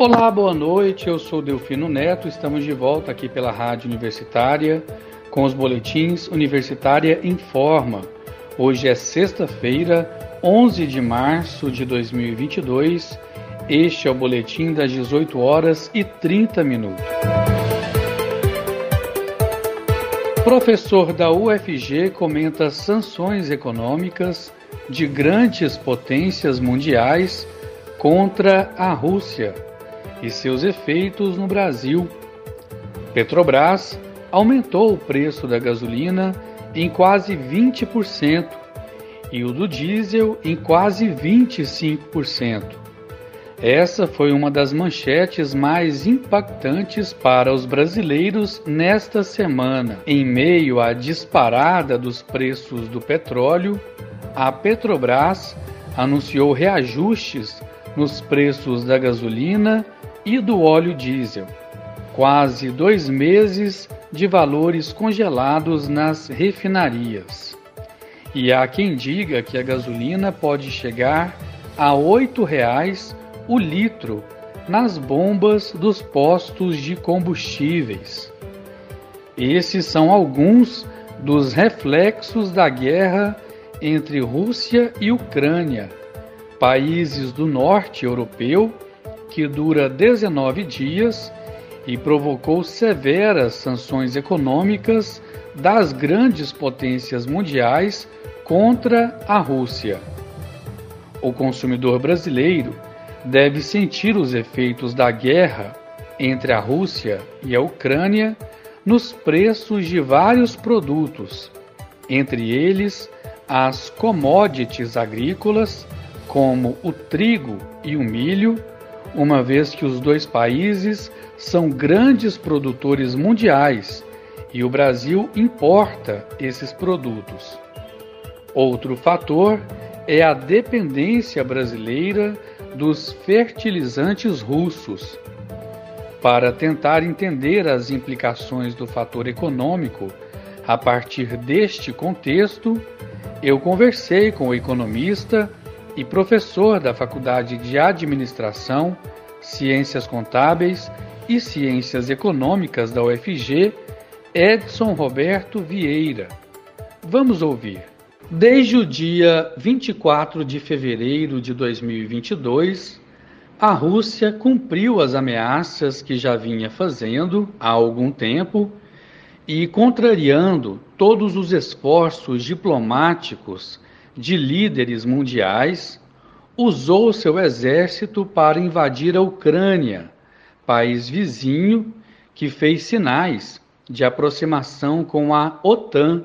Olá, boa noite. Eu sou Delfino Neto. Estamos de volta aqui pela Rádio Universitária com os boletins Universitária Informa. Hoje é sexta-feira, 11 de março de 2022. Este é o boletim das 18 horas e 30 minutos. Professor da UFG comenta sanções econômicas de grandes potências mundiais contra a Rússia e seus efeitos no Brasil. Petrobras aumentou o preço da gasolina em quase 20% e o do diesel em quase 25%. Essa foi uma das manchetes mais impactantes para os brasileiros nesta semana. Em meio à disparada dos preços do petróleo, a Petrobras anunciou reajustes nos preços da gasolina e do óleo diesel. Quase dois meses de valores congelados nas refinarias. E há quem diga que a gasolina pode chegar a R$ 8,00 o litro nas bombas dos postos de combustíveis. Esses são alguns dos reflexos da guerra entre Rússia e Ucrânia, países do norte europeu que dura 19 dias e provocou severas sanções econômicas das grandes potências mundiais contra a Rússia. O consumidor brasileiro deve sentir os efeitos da guerra entre a Rússia e a Ucrânia nos preços de vários produtos, entre eles as commodities agrícolas, como o trigo e o milho, uma vez que os dois países são grandes produtores mundiais e o Brasil importa esses produtos. Outro fator é a dependência brasileira dos fertilizantes russos. Para tentar entender as implicações do fator econômico a partir deste contexto, eu conversei com o economista e professor da Faculdade de Administração, Ciências Contábeis e Ciências Econômicas da UFG, Edson Roberto Vieira. Vamos ouvir. Desde o dia 24 de fevereiro de 2022, a Rússia cumpriu as ameaças que já vinha fazendo há algum tempo e contrariando todos os esforços diplomáticos de líderes mundiais, usou seu exército para invadir a Ucrânia, país vizinho que fez sinais de aproximação com a OTAN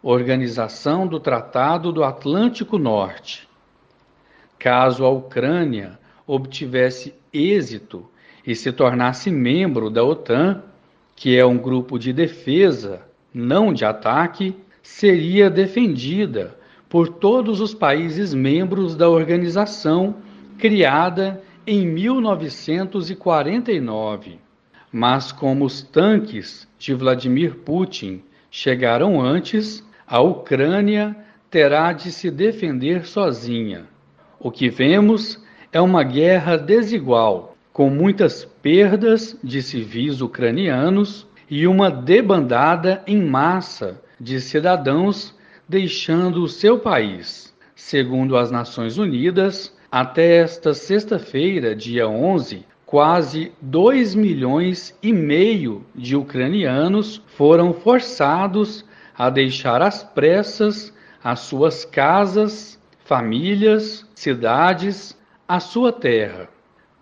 Organização do Tratado do Atlântico Norte. Caso a Ucrânia obtivesse êxito e se tornasse membro da OTAN, que é um grupo de defesa, não de ataque, seria defendida por todos os países membros da organização criada em 1949. Mas como os tanques de Vladimir Putin chegaram antes, a Ucrânia terá de se defender sozinha. O que vemos é uma guerra desigual, com muitas perdas de civis ucranianos e uma debandada em massa de cidadãos deixando o seu país. Segundo as Nações Unidas, até esta sexta-feira, dia 11, quase 2 milhões e meio de ucranianos foram forçados a deixar às pressas as suas casas, famílias, cidades, a sua terra.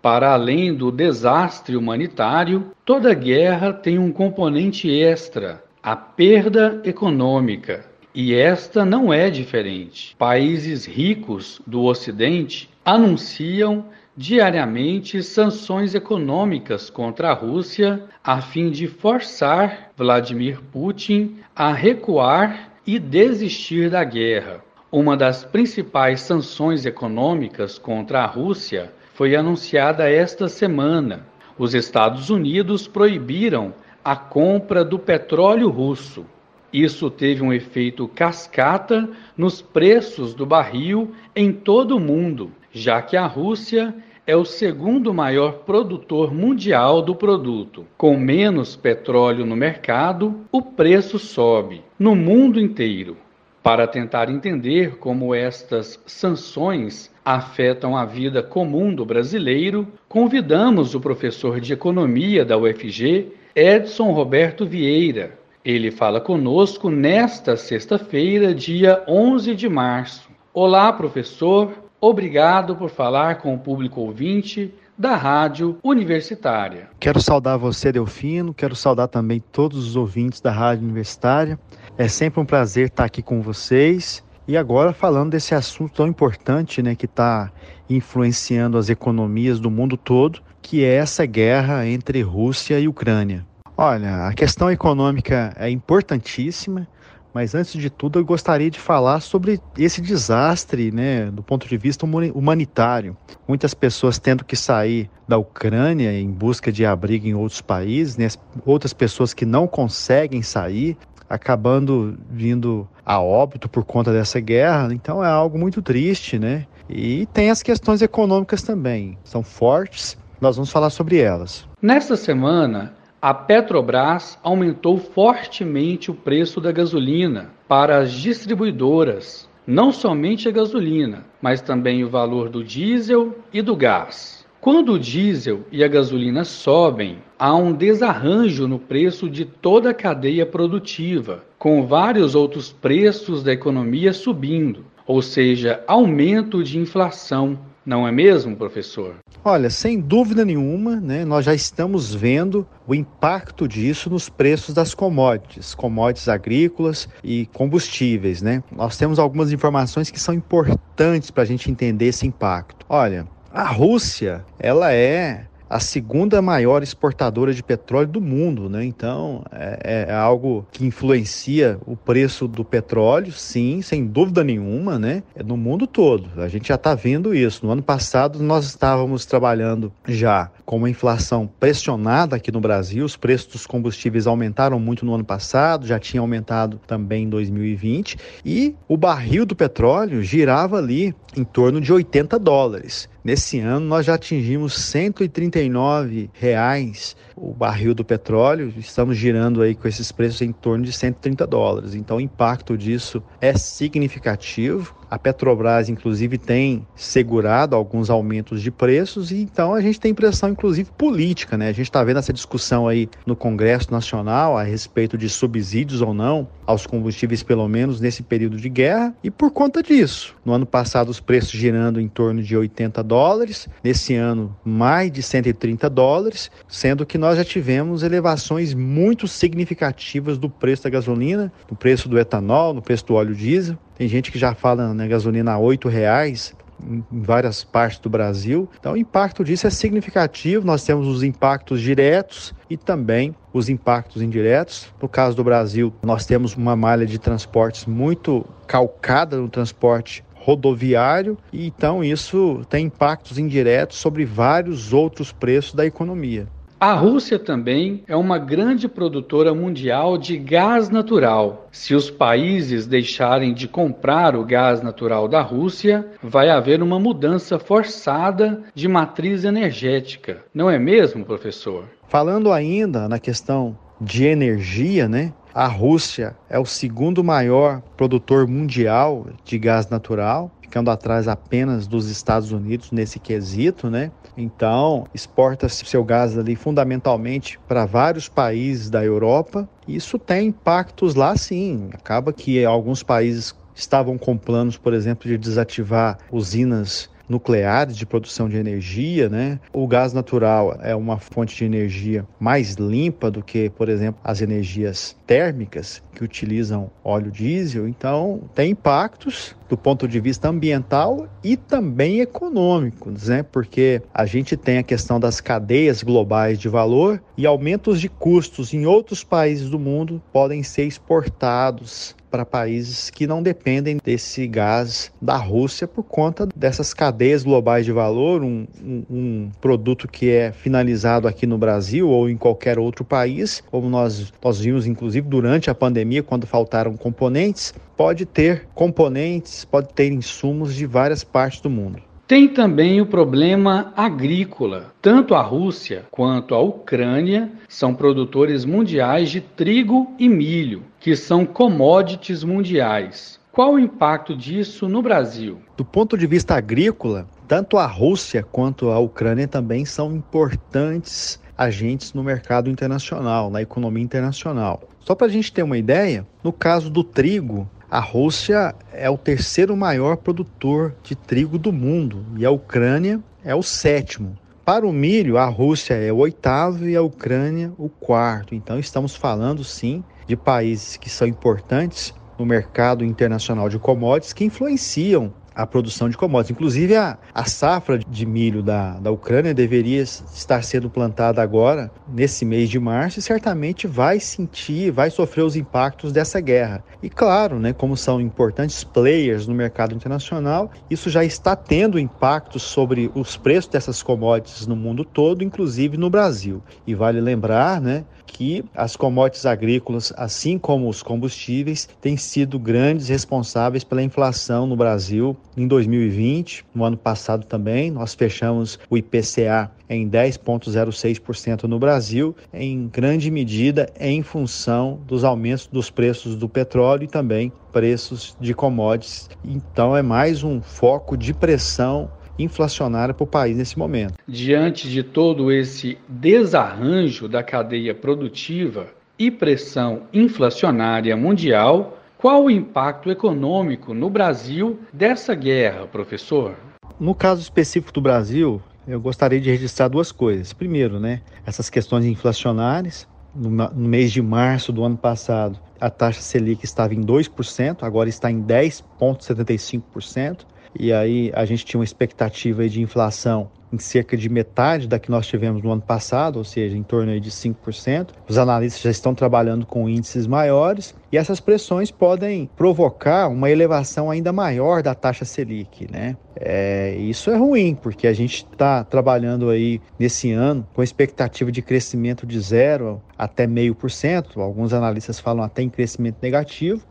Para além do desastre humanitário, toda guerra tem um componente extra, a perda econômica. E esta não é diferente. Países ricos do Ocidente anunciam diariamente sanções econômicas contra a Rússia a fim de forçar Vladimir Putin a recuar e desistir da guerra. Uma das principais sanções econômicas contra a Rússia foi anunciada esta semana. Os Estados Unidos proibiram a compra do petróleo russo. Isso teve um efeito cascata nos preços do barril em todo o mundo, já que a Rússia é o segundo maior produtor mundial do produto. Com menos petróleo no mercado, o preço sobe no mundo inteiro. Para tentar entender como estas sanções afetam a vida comum do brasileiro, convidamos o professor de economia da UFG, Edson Roberto Vieira. Ele fala conosco nesta sexta-feira, dia 11 de março. Olá, professor. Obrigado por falar com o público ouvinte da Rádio Universitária. Quero saudar você, Delfino, quero saudar também todos os ouvintes da Rádio Universitária. É sempre um prazer estar aqui com vocês. E agora falando desse assunto tão importante, né, que está influenciando as economias do mundo todo, que é essa guerra entre Rússia e Ucrânia. Olha, a questão econômica é importantíssima, mas antes de tudo eu gostaria de falar sobre esse desastre, né, do ponto de vista humanitário. Muitas pessoas tendo que sair da Ucrânia em busca de abrigo em outros países, né, outras pessoas que não conseguem sair, acabando vindo a óbito por conta dessa guerra. Então é algo muito triste, né? E tem as questões econômicas também, são fortes. Nós vamos falar sobre elas. Nesta semana, a Petrobras aumentou fortemente o preço da gasolina para as distribuidoras, não somente a gasolina, mas também o valor do diesel e do gás. Quando o diesel e a gasolina sobem, há um desarranjo no preço de toda a cadeia produtiva, com vários outros preços da economia subindo, ou seja, aumento de inflação. Não é mesmo, professor? Olha, sem dúvida nenhuma, né, nós já estamos vendo o impacto disso nos preços das commodities, commodities agrícolas e combustíveis. Né? Nós temos algumas informações que são importantes para a gente entender esse impacto. Olha, a Rússia, ela é a segunda maior exportadora de petróleo do mundo, né? Então é, é, algo que influencia o preço do petróleo, sim, sem dúvida nenhuma, né? É no mundo todo. A gente já está vendo isso. No ano passado nós estávamos trabalhando já com uma inflação pressionada aqui no Brasil. Os preços dos combustíveis aumentaram muito no ano passado, já tinha aumentado também em 2020 e o barril do petróleo girava ali em torno de 80 dólares. Nesse ano nós já atingimos 139 reais o barril do petróleo, estamos girando aí com esses preços em torno de 130 dólares. Então o impacto disso é significativo. A Petrobras, inclusive, tem segurado alguns aumentos de preços e então a gente tem pressão, inclusive, política, né? A gente está vendo essa discussão aí no Congresso Nacional a respeito de subsídios ou não aos combustíveis, pelo menos nesse período de guerra. E por conta disso, no ano passado os preços girando em torno de 80 dólares, nesse ano mais de 130 dólares, sendo que nós já tivemos elevações muito significativas do preço da gasolina, do preço do etanol, no preço do óleo diesel. Tem gente que já fala na né, gasolina a R$ reais em várias partes do Brasil. Então, o impacto disso é significativo. Nós temos os impactos diretos e também os impactos indiretos. No caso do Brasil, nós temos uma malha de transportes muito calcada no transporte rodoviário e então isso tem impactos indiretos sobre vários outros preços da economia. A Rússia também é uma grande produtora mundial de gás natural. Se os países deixarem de comprar o gás natural da Rússia, vai haver uma mudança forçada de matriz energética. Não é mesmo, professor? Falando ainda na questão de energia, né? A Rússia é o segundo maior produtor mundial de gás natural ficando atrás apenas dos Estados Unidos nesse quesito, né? Então, exporta seu gás ali fundamentalmente para vários países da Europa. Isso tem impactos lá sim. Acaba que alguns países estavam com planos, por exemplo, de desativar usinas nucleares de produção de energia, né? O gás natural é uma fonte de energia mais limpa do que, por exemplo, as energias térmicas que utilizam óleo diesel. Então, tem impactos do ponto de vista ambiental e também econômicos, né? Porque a gente tem a questão das cadeias globais de valor e aumentos de custos em outros países do mundo podem ser exportados para países que não dependem desse gás da Rússia por conta dessas cadeias globais de valor, um, um, um, produto que é finalizado aqui no Brasil ou em qualquer outro país, como nós, nós vimos inclusive durante a pandemia, quando faltaram componentes, pode ter componentes, pode ter insumos de várias partes do mundo. Tem também o problema agrícola. Tanto a Rússia quanto a Ucrânia são produtores mundiais de trigo e milho, que são commodities mundiais. Qual o impacto disso no Brasil? Do ponto de vista agrícola, tanto a Rússia quanto a Ucrânia também são importantes agentes no mercado internacional, na economia internacional. Só para a gente ter uma ideia, no caso do trigo, a Rússia é o terceiro maior produtor de trigo do mundo e a Ucrânia é o sétimo. Para o milho, a Rússia é o oitavo e a Ucrânia o quarto. Então, estamos falando sim de países que são importantes no mercado internacional de commodities que influenciam a produção de commodities. Inclusive, a, a safra de milho da, da Ucrânia deveria estar sendo plantada agora, nesse mês de março, e certamente vai sentir, vai sofrer os impactos dessa guerra. E claro, né, como são importantes players no mercado internacional, isso já está tendo impactos sobre os preços dessas commodities no mundo todo, inclusive no Brasil. E vale lembrar né, que as commodities agrícolas, assim como os combustíveis, têm sido grandes responsáveis pela inflação no Brasil em 2020. No ano passado também, nós fechamos o IPCA em 10,06% no Brasil, em grande medida em função dos aumentos dos preços do petróleo e também preços de commodities. Então, é mais um foco de pressão inflacionária para o país nesse momento. Diante de todo esse desarranjo da cadeia produtiva e pressão inflacionária mundial, qual o impacto econômico no Brasil dessa guerra, professor? No caso específico do Brasil, eu gostaria de registrar duas coisas. Primeiro, né, essas questões inflacionárias. No, no mês de março do ano passado, a taxa Selic estava em 2%, agora está em 10,75% e aí a gente tinha uma expectativa de inflação em cerca de metade da que nós tivemos no ano passado, ou seja, em torno de 5%. Os analistas já estão trabalhando com índices maiores e essas pressões podem provocar uma elevação ainda maior da taxa Selic, né? É, isso é ruim, porque a gente está trabalhando aí nesse ano com expectativa de crescimento de zero até meio por cento, alguns analistas falam até em crescimento negativo.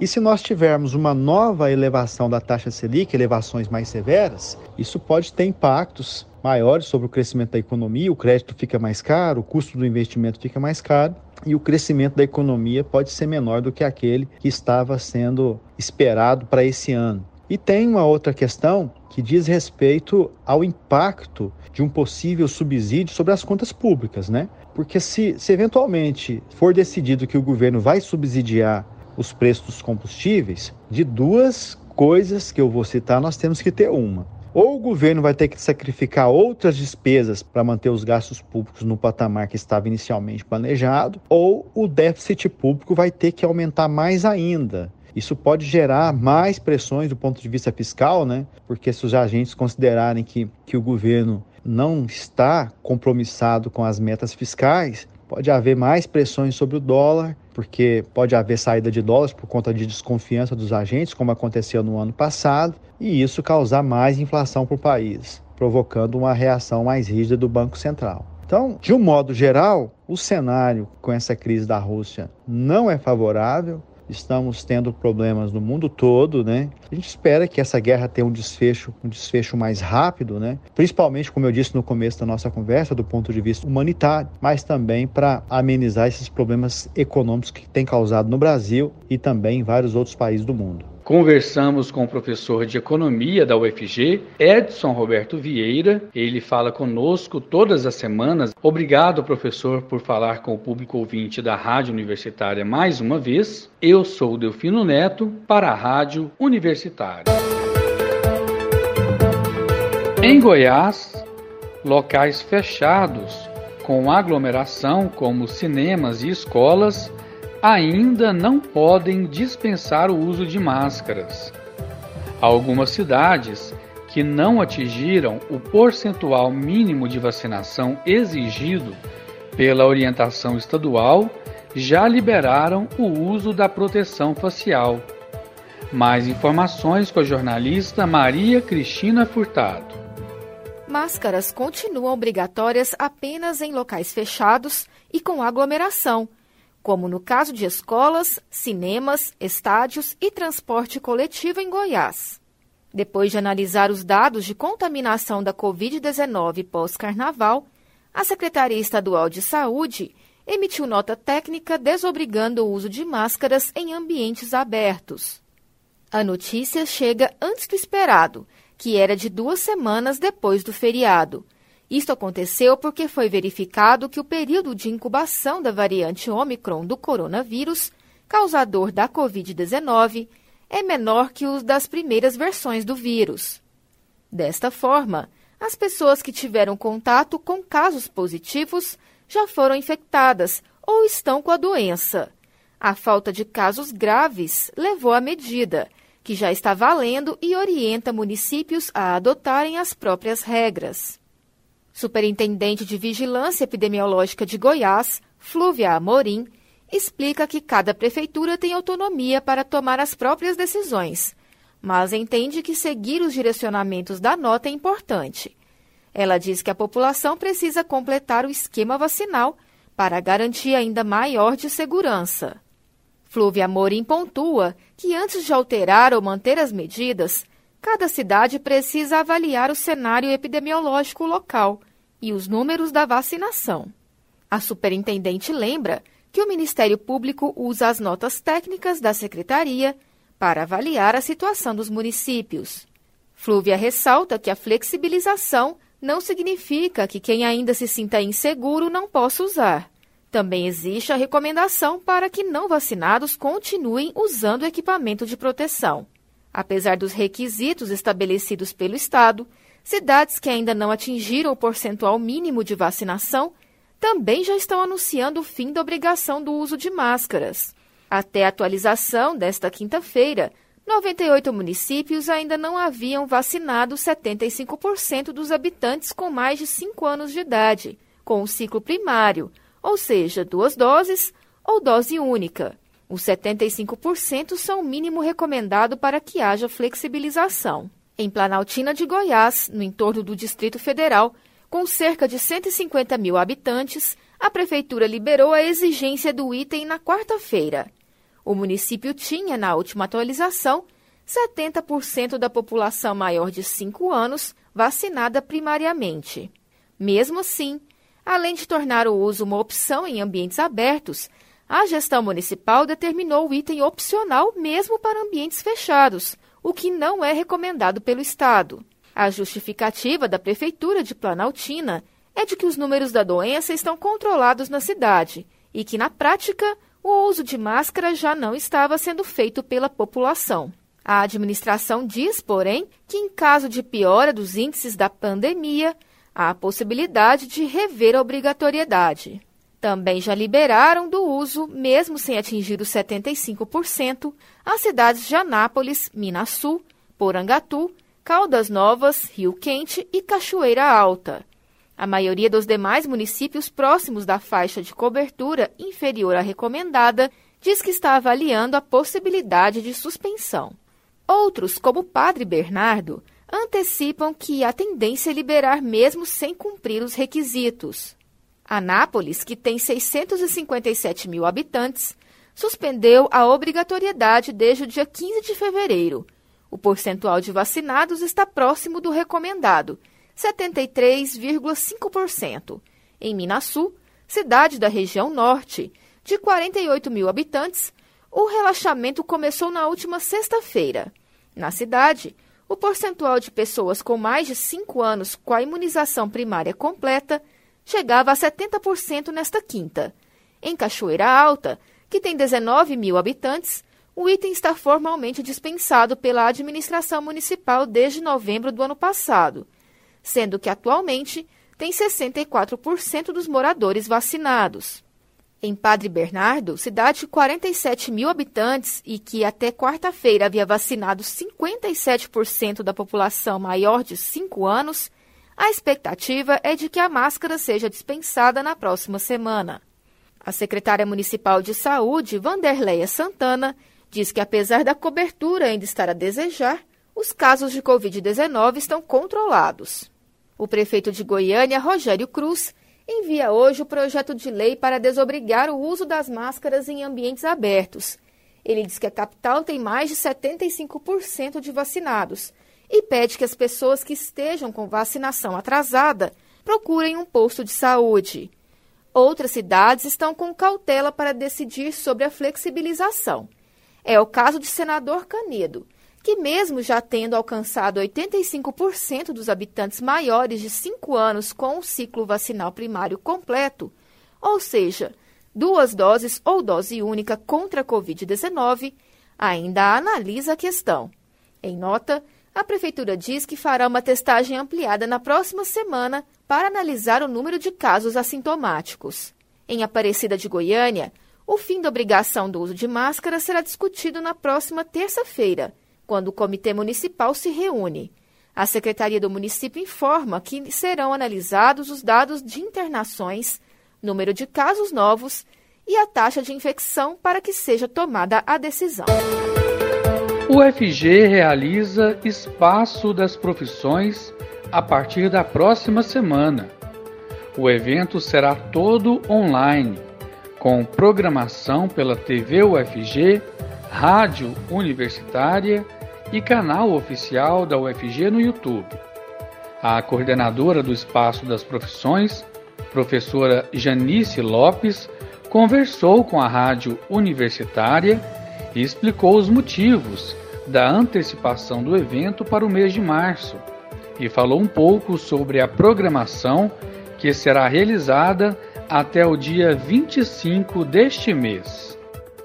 E se nós tivermos uma nova elevação da taxa Selic, elevações mais severas, isso pode ter impactos maiores sobre o crescimento da economia, o crédito fica mais caro, o custo do investimento fica mais caro e o crescimento da economia pode ser menor do que aquele que estava sendo esperado para esse ano. E tem uma outra questão que diz respeito ao impacto de um possível subsídio sobre as contas públicas, né? Porque se, se eventualmente for decidido que o governo vai subsidiar os preços dos combustíveis, de duas coisas que eu vou citar, nós temos que ter uma. Ou o governo vai ter que sacrificar outras despesas para manter os gastos públicos no patamar que estava inicialmente planejado, ou o déficit público vai ter que aumentar mais ainda. Isso pode gerar mais pressões do ponto de vista fiscal, né? Porque se os agentes considerarem que, que o governo não está compromissado com as metas fiscais, pode haver mais pressões sobre o dólar, porque pode haver saída de dólares por conta de desconfiança dos agentes, como aconteceu no ano passado, e isso causar mais inflação para o país, provocando uma reação mais rígida do Banco Central. Então, de um modo geral, o cenário com essa crise da Rússia não é favorável estamos tendo problemas no mundo todo, né? A gente espera que essa guerra tenha um desfecho, um desfecho mais rápido, né? Principalmente, como eu disse no começo da nossa conversa, do ponto de vista humanitário, mas também para amenizar esses problemas econômicos que tem causado no Brasil e também em vários outros países do mundo. Conversamos com o professor de economia da UFG, Edson Roberto Vieira. Ele fala conosco todas as semanas. Obrigado, professor, por falar com o público ouvinte da Rádio Universitária mais uma vez. Eu sou Delfino Neto para a Rádio Universitária. Em Goiás, locais fechados com aglomeração, como cinemas e escolas, ainda não podem dispensar o uso de máscaras. Algumas cidades que não atingiram o percentual mínimo de vacinação exigido pela orientação estadual já liberaram o uso da proteção facial. Mais informações com a jornalista Maria Cristina Furtado. Máscaras continuam obrigatórias apenas em locais fechados e com aglomeração como no caso de escolas, cinemas, estádios e transporte coletivo em Goiás. Depois de analisar os dados de contaminação da Covid-19 pós-carnaval, a Secretaria Estadual de Saúde emitiu nota técnica desobrigando o uso de máscaras em ambientes abertos. A notícia chega antes do esperado, que era de duas semanas depois do feriado. Isto aconteceu porque foi verificado que o período de incubação da variante Omicron do coronavírus, causador da Covid-19, é menor que os das primeiras versões do vírus. Desta forma, as pessoas que tiveram contato com casos positivos já foram infectadas ou estão com a doença. A falta de casos graves levou à medida, que já está valendo e orienta municípios a adotarem as próprias regras. Superintendente de Vigilância Epidemiológica de Goiás, Flúvia Amorim, explica que cada prefeitura tem autonomia para tomar as próprias decisões, mas entende que seguir os direcionamentos da nota é importante. Ela diz que a população precisa completar o esquema vacinal para garantir ainda maior de segurança. Flúvia Amorim pontua que antes de alterar ou manter as medidas, cada cidade precisa avaliar o cenário epidemiológico local e os números da vacinação. A superintendente lembra que o Ministério Público usa as notas técnicas da Secretaria para avaliar a situação dos municípios. Flúvia ressalta que a flexibilização não significa que quem ainda se sinta inseguro não possa usar. Também existe a recomendação para que não vacinados continuem usando equipamento de proteção. Apesar dos requisitos estabelecidos pelo Estado, cidades que ainda não atingiram o percentual mínimo de vacinação também já estão anunciando o fim da obrigação do uso de máscaras. Até a atualização desta quinta-feira, 98 municípios ainda não haviam vacinado 75% dos habitantes com mais de 5 anos de idade, com o ciclo primário, ou seja, duas doses ou dose única. Os 75% são o mínimo recomendado para que haja flexibilização. Em Planaltina de Goiás, no entorno do Distrito Federal, com cerca de 150 mil habitantes, a Prefeitura liberou a exigência do item na quarta-feira. O município tinha, na última atualização, 70% da população maior de 5 anos vacinada primariamente. Mesmo assim, além de tornar o uso uma opção em ambientes abertos, a gestão municipal determinou o item opcional mesmo para ambientes fechados, o que não é recomendado pelo Estado. A justificativa da Prefeitura de Planaltina é de que os números da doença estão controlados na cidade e que, na prática, o uso de máscara já não estava sendo feito pela população. A administração diz, porém, que em caso de piora dos índices da pandemia, há a possibilidade de rever a obrigatoriedade. Também já liberaram do uso, mesmo sem atingir os 75%, as cidades de Anápolis, Minasul, Porangatu Caldas Novas, Rio Quente e Cachoeira Alta. A maioria dos demais municípios próximos da faixa de cobertura inferior à recomendada diz que está avaliando a possibilidade de suspensão. Outros, como o Padre Bernardo, antecipam que a tendência é liberar mesmo sem cumprir os requisitos. Anápolis, que tem 657 mil habitantes, suspendeu a obrigatoriedade desde o dia 15 de fevereiro o percentual de vacinados está próximo do recomendado, 73,5%. Em Minasul, cidade da região norte, de 48 mil habitantes, o relaxamento começou na última sexta-feira. Na cidade, o percentual de pessoas com mais de 5 anos com a imunização primária completa chegava a 70% nesta quinta. Em Cachoeira Alta, que tem 19 mil habitantes, o item está formalmente dispensado pela administração municipal desde novembro do ano passado, sendo que atualmente tem 64% dos moradores vacinados. Em Padre Bernardo, cidade de 47 mil habitantes e que até quarta-feira havia vacinado 57% da população maior de 5 anos, a expectativa é de que a máscara seja dispensada na próxima semana. A secretária municipal de saúde, Vanderleia Santana, diz que, apesar da cobertura ainda estar a desejar, os casos de Covid-19 estão controlados. O prefeito de Goiânia, Rogério Cruz, envia hoje o projeto de lei para desobrigar o uso das máscaras em ambientes abertos. Ele diz que a capital tem mais de 75% de vacinados e pede que as pessoas que estejam com vacinação atrasada procurem um posto de saúde. Outras cidades estão com cautela para decidir sobre a flexibilização. É o caso de Senador Canedo, que, mesmo já tendo alcançado 85% dos habitantes maiores de 5 anos com o ciclo vacinal primário completo, ou seja, duas doses ou dose única contra a Covid-19, ainda analisa a questão. Em nota, a Prefeitura diz que fará uma testagem ampliada na próxima semana para analisar o número de casos assintomáticos. Em Aparecida de Goiânia, o fim da obrigação do uso de máscara será discutido na próxima terça-feira, quando o Comitê Municipal se reúne. A Secretaria do Município informa que serão analisados os dados de internações, número de casos novos e a taxa de infecção para que seja tomada a decisão. O realiza Espaço das Profissões a partir da próxima semana. O evento será todo online, com programação pela TV UFG, rádio universitária e canal oficial da UFG no YouTube. A coordenadora do Espaço das Profissões, professora Janice Lopes, conversou com a rádio universitária e explicou os motivos da antecipação do evento para o mês de março e falou um pouco sobre a programação que será realizada até o dia 25 deste mês.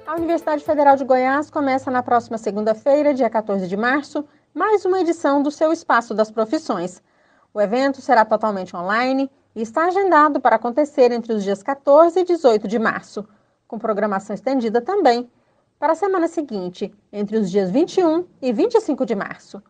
A Universidade Federal de Goiás começa na próxima segunda-feira, dia 14 de março, mais uma edição do seu Espaço das Profissões. O evento será totalmente online e está agendado para acontecer entre os dias 14 e 18 de março, com programação estendida também para a semana seguinte, entre os dias 21 e 25 de março.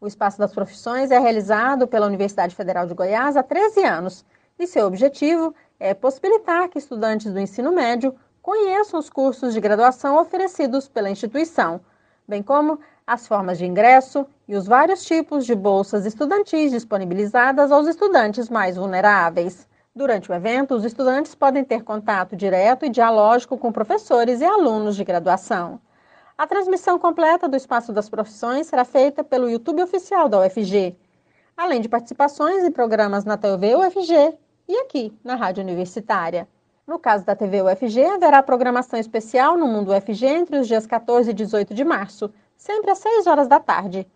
O Espaço das Profissões é realizado pela Universidade Federal de Goiás há 13 anos e seu objetivo é possibilitar que estudantes do ensino médio conheçam os cursos de graduação oferecidos pela instituição, bem como as formas de ingresso e os vários tipos de bolsas estudantis disponibilizadas aos estudantes mais vulneráveis. Durante o evento, os estudantes podem ter contato direto e dialógico com professores e alunos de graduação. A transmissão completa do Espaço das Profissões será feita pelo YouTube oficial da UFG, além de participações em programas na TV UFG e aqui, na Rádio Universitária. No caso da TV UFG, haverá programação especial no Mundo UFG entre os dias 14 e 18 de março, sempre às 6 horas da tarde.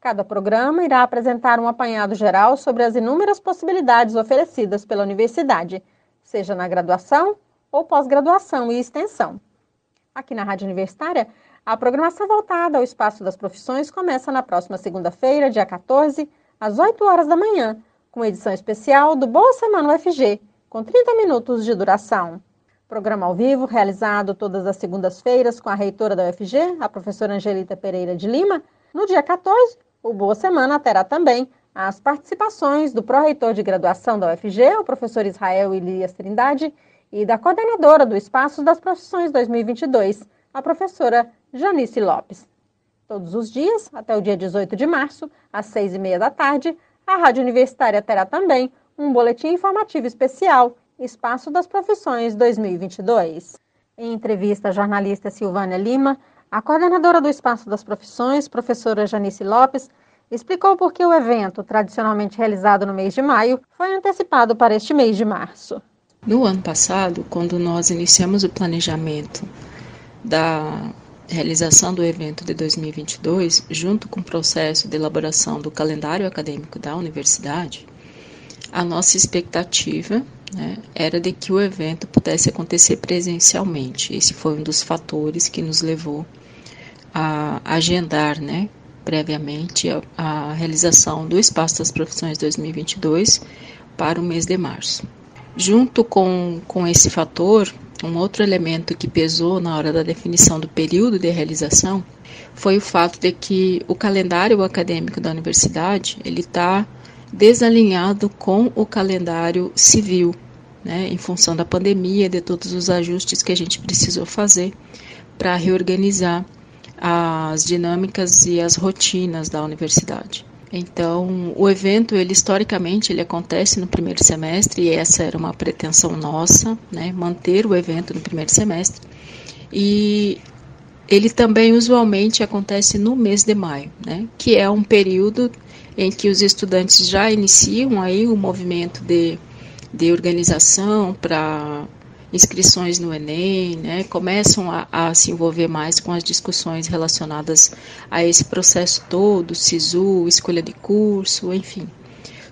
Cada programa irá apresentar um apanhado geral sobre as inúmeras possibilidades oferecidas pela universidade, seja na graduação ou pós-graduação e extensão. Aqui na Rádio Universitária, a programação voltada ao espaço das profissões começa na próxima segunda-feira, dia 14, às 8 horas da manhã, com edição especial do Boa Semana UFG, com 30 minutos de duração. Programa ao vivo, realizado todas as segundas-feiras com a reitora da UFG, a professora Angelita Pereira de Lima, no dia 14, o Boa Semana terá também as participações do pró-reitor de graduação da UFG, o professor Israel Elias Trindade, e da coordenadora do Espaço das Profissões 2022, a professora Janice Lopes. Todos os dias, até o dia 18 de março, às seis e meia da tarde, a Rádio Universitária terá também um boletim informativo especial, Espaço das Profissões 2022. Em entrevista à jornalista Silvânia Lima, a coordenadora do Espaço das Profissões, professora Janice Lopes, explicou por que o evento, tradicionalmente realizado no mês de maio, foi antecipado para este mês de março. No ano passado, quando nós iniciamos o planejamento da realização do evento de 2022, junto com o processo de elaboração do calendário acadêmico da universidade, a nossa expectativa né, era de que o evento pudesse acontecer presencialmente. Esse foi um dos fatores que nos levou a agendar né, previamente a, a realização do Espaço das Profissões 2022 para o mês de março. Junto com, com esse fator, um outro elemento que pesou na hora da definição do período de realização foi o fato de que o calendário acadêmico da universidade ele está desalinhado com o calendário civil, né, em função da pandemia, de todos os ajustes que a gente precisou fazer para reorganizar as dinâmicas e as rotinas da universidade. Então, o evento, ele historicamente, ele acontece no primeiro semestre e essa era uma pretensão nossa, né, manter o evento no primeiro semestre. E ele também usualmente acontece no mês de maio, né? Que é um período em que os estudantes já iniciam aí o movimento de, de organização para inscrições no Enem, né, começam a, a, se envolver mais com as discussões relacionadas a esse processo todo, SISU, escolha de curso, enfim.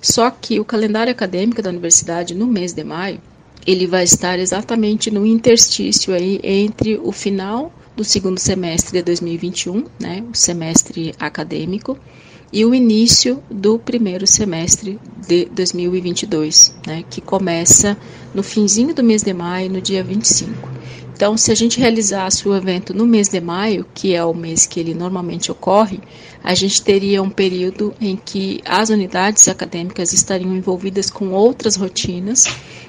Só que o calendário acadêmico da universidade no mês de maio, ele vai estar exatamente no interstício aí entre o final do segundo semestre de 2021, né, o semestre acadêmico, e o início do primeiro semestre de 2022, né, que começa no finzinho do mês de maio, no dia 25. Então, se a gente realizasse o evento no mês de maio, que é o mês que ele normalmente ocorre, a gente teria um período em que as unidades acadêmicas estariam envolvidas com outras rotinas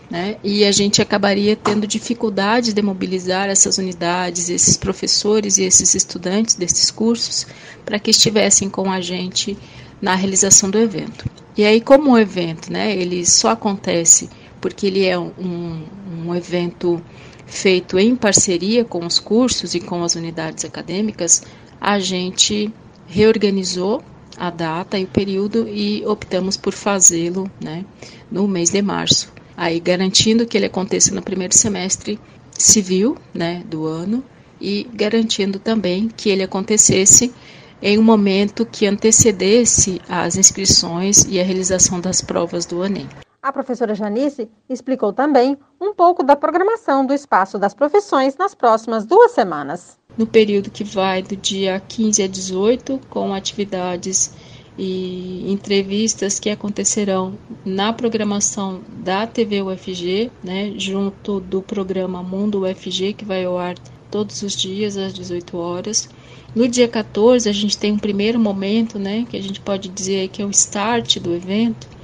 né? E a gente acabaria tendo dificuldade de mobilizar essas unidades, esses professores e esses estudantes desses cursos para que estivessem com a gente na realização do evento. E aí, como o evento, né, ele só acontece porque ele é um, um evento feito em parceria com os cursos e com as unidades acadêmicas, a gente reorganizou a data e o período e optamos por fazê-lo né, no mês de março aí garantindo que ele aconteça no primeiro semestre civil né, do ano e garantindo também que ele acontecesse em um momento que antecedesse as inscrições e a realização das provas do Enem. A professora Janice explicou também um pouco da programação do Espaço das Profissões nas próximas duas semanas. No período que vai do dia 15 a 18, com atividades e entrevistas que acontecerão na programação da TV UFG, né, junto do programa Mundo UFG, que vai ao ar todos os dias às 18 horas. No dia 14, a gente tem um primeiro momento, né, que a gente pode dizer que é o start do evento,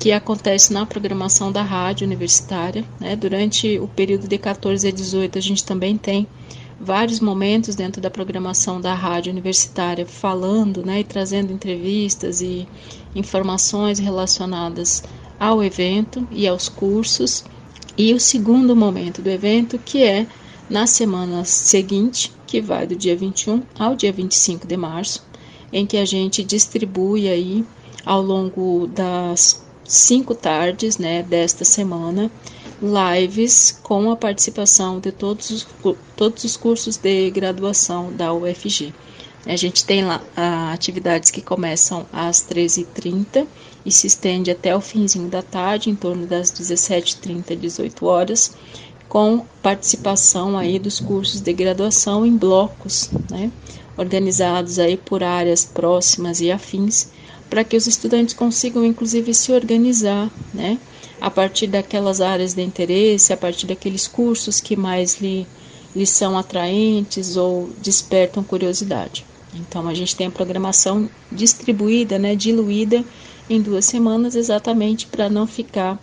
que acontece na programação da rádio universitária. Né? Durante o período de 14 a 18, a gente também tem vários momentos dentro da programação da rádio universitária falando né, e trazendo entrevistas e informações relacionadas ao evento e aos cursos. E o segundo momento do evento, que é na semana seguinte, que vai do dia 21 ao dia 25 de março, em que a gente distribui aí ao longo das cinco tardes né, desta semana lives com a participação de todos os, todos os cursos de graduação da UFG. A gente tem lá ah, atividades que começam às 13h30 e se estende até o finzinho da tarde, em torno das 17h30, 18 horas, com participação aí dos cursos de graduação em blocos, né, organizados aí por áreas próximas e afins, para que os estudantes consigam inclusive se organizar, né, a partir daquelas áreas de interesse, a partir daqueles cursos que mais lhe, lhe são atraentes ou despertam curiosidade. Então a gente tem a programação distribuída, né, diluída em duas semanas, exatamente para não ficar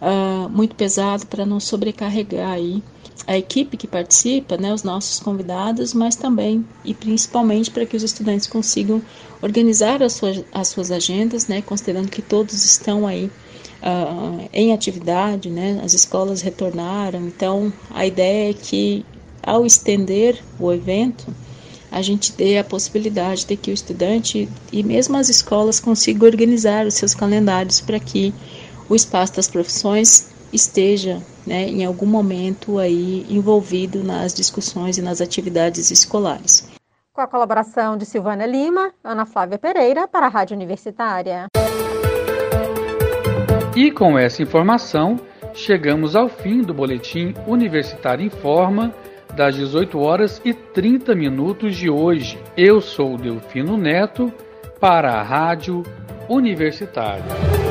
uh, muito pesado, para não sobrecarregar aí a equipe que participa, né, os nossos convidados, mas também e principalmente para que os estudantes consigam organizar as suas, as suas agendas, né, considerando que todos estão aí uh, em atividade, né? As escolas retornaram, então a ideia é que ao estender o evento, a gente dê a possibilidade de que o estudante e mesmo as escolas consigam organizar os seus calendários para que o espaço das profissões esteja, né, em algum momento aí envolvido nas discussões e nas atividades escolares. Com a colaboração de Silvana Lima, Ana Flávia Pereira para a Rádio Universitária. E com essa informação, chegamos ao fim do boletim Universitário Informa das 18 horas e 30 minutos de hoje. Eu sou Delfino Neto para a Rádio Universitária.